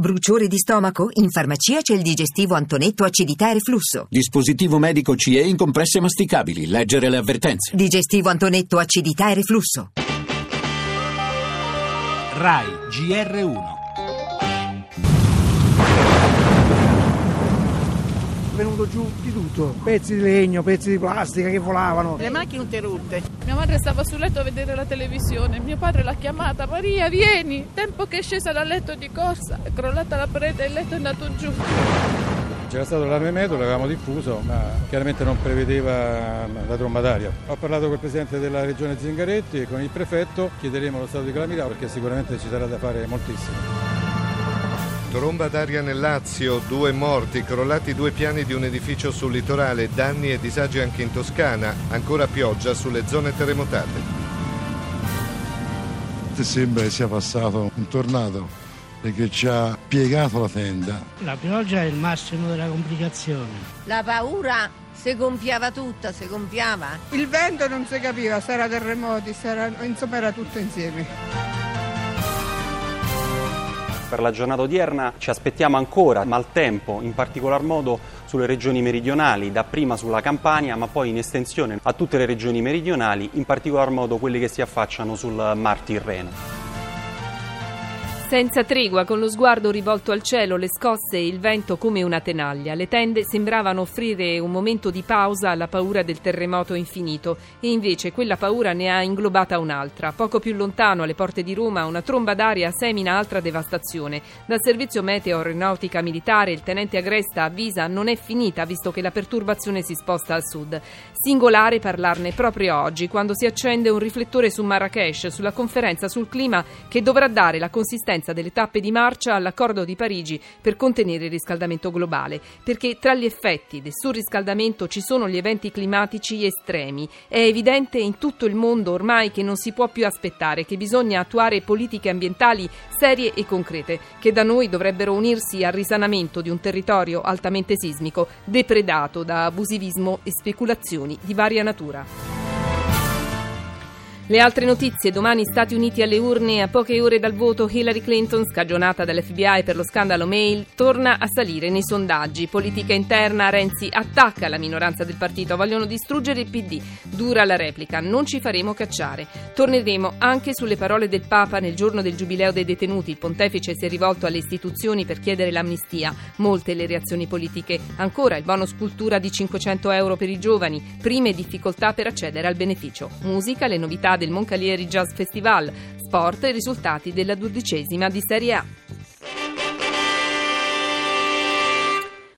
Bruciore di stomaco? In farmacia c'è il digestivo Antonetto acidità e reflusso. Dispositivo medico CE in compresse masticabili. Leggere le avvertenze. Digestivo Antonetto acidità e reflusso. RAI GR1 Venuto giù di tutto, pezzi di legno, pezzi di plastica che volavano. Le macchine interrotte. Mia madre stava sul letto a vedere la televisione, mio padre l'ha chiamata, Maria vieni, tempo che è scesa dal letto di corsa, è crollata la parete e il letto è andato giù. C'era stato l'alvemeto, l'avevamo diffuso, ma chiaramente non prevedeva la tromba d'aria. Ho parlato col presidente della regione Zingaretti e con il prefetto chiederemo lo stato di calamità perché sicuramente ci sarà da fare moltissimo. Tromba d'aria nel Lazio, due morti, crollati due piani di un edificio sul litorale, danni e disagi anche in Toscana, ancora pioggia sulle zone terremotate. Sembra che sia passato un tornado perché ci ha piegato la tenda. La pioggia è il massimo della complicazione. La paura si gonfiava tutta, si gonfiava. Il vento non si capiva se era terremoti, se era, insomma era tutto insieme. Per la giornata odierna ci aspettiamo ancora maltempo, in particolar modo sulle regioni meridionali, dapprima sulla Campania, ma poi in estensione a tutte le regioni meridionali, in particolar modo quelle che si affacciano sul Mar Tirreno. Senza tregua, con lo sguardo rivolto al cielo, le scosse e il vento come una tenaglia. Le tende sembravano offrire un momento di pausa alla paura del terremoto infinito e invece quella paura ne ha inglobata un'altra. Poco più lontano, alle porte di Roma, una tromba d'aria semina altra devastazione. Dal servizio meteo aeronautica militare il tenente Agresta avvisa non è finita visto che la perturbazione si sposta al sud. Singolare parlarne proprio oggi, quando si accende un riflettore su Marrakesh, sulla conferenza sul clima che dovrà dare la consistenza delle tappe di marcia all'accordo di Parigi per contenere il riscaldamento globale, perché tra gli effetti del surriscaldamento ci sono gli eventi climatici estremi. È evidente in tutto il mondo ormai che non si può più aspettare, che bisogna attuare politiche ambientali serie e concrete, che da noi dovrebbero unirsi al risanamento di un territorio altamente sismico, depredato da abusivismo e speculazioni di varia natura. Le altre notizie, domani Stati Uniti alle urne, a poche ore dal voto Hillary Clinton, scagionata dall'FBI per lo scandalo mail, torna a salire nei sondaggi. Politica interna, Renzi attacca la minoranza del partito, vogliono distruggere il PD. Dura la replica, non ci faremo cacciare. Torneremo anche sulle parole del Papa nel giorno del giubileo dei detenuti. Il pontefice si è rivolto alle istituzioni per chiedere l'amnistia. Molte le reazioni politiche. Ancora il bonus cultura di 500 euro per i giovani, prime difficoltà per accedere al beneficio. Musica, le novità del Moncalieri Jazz Festival, sport e risultati della dodicesima di Serie A.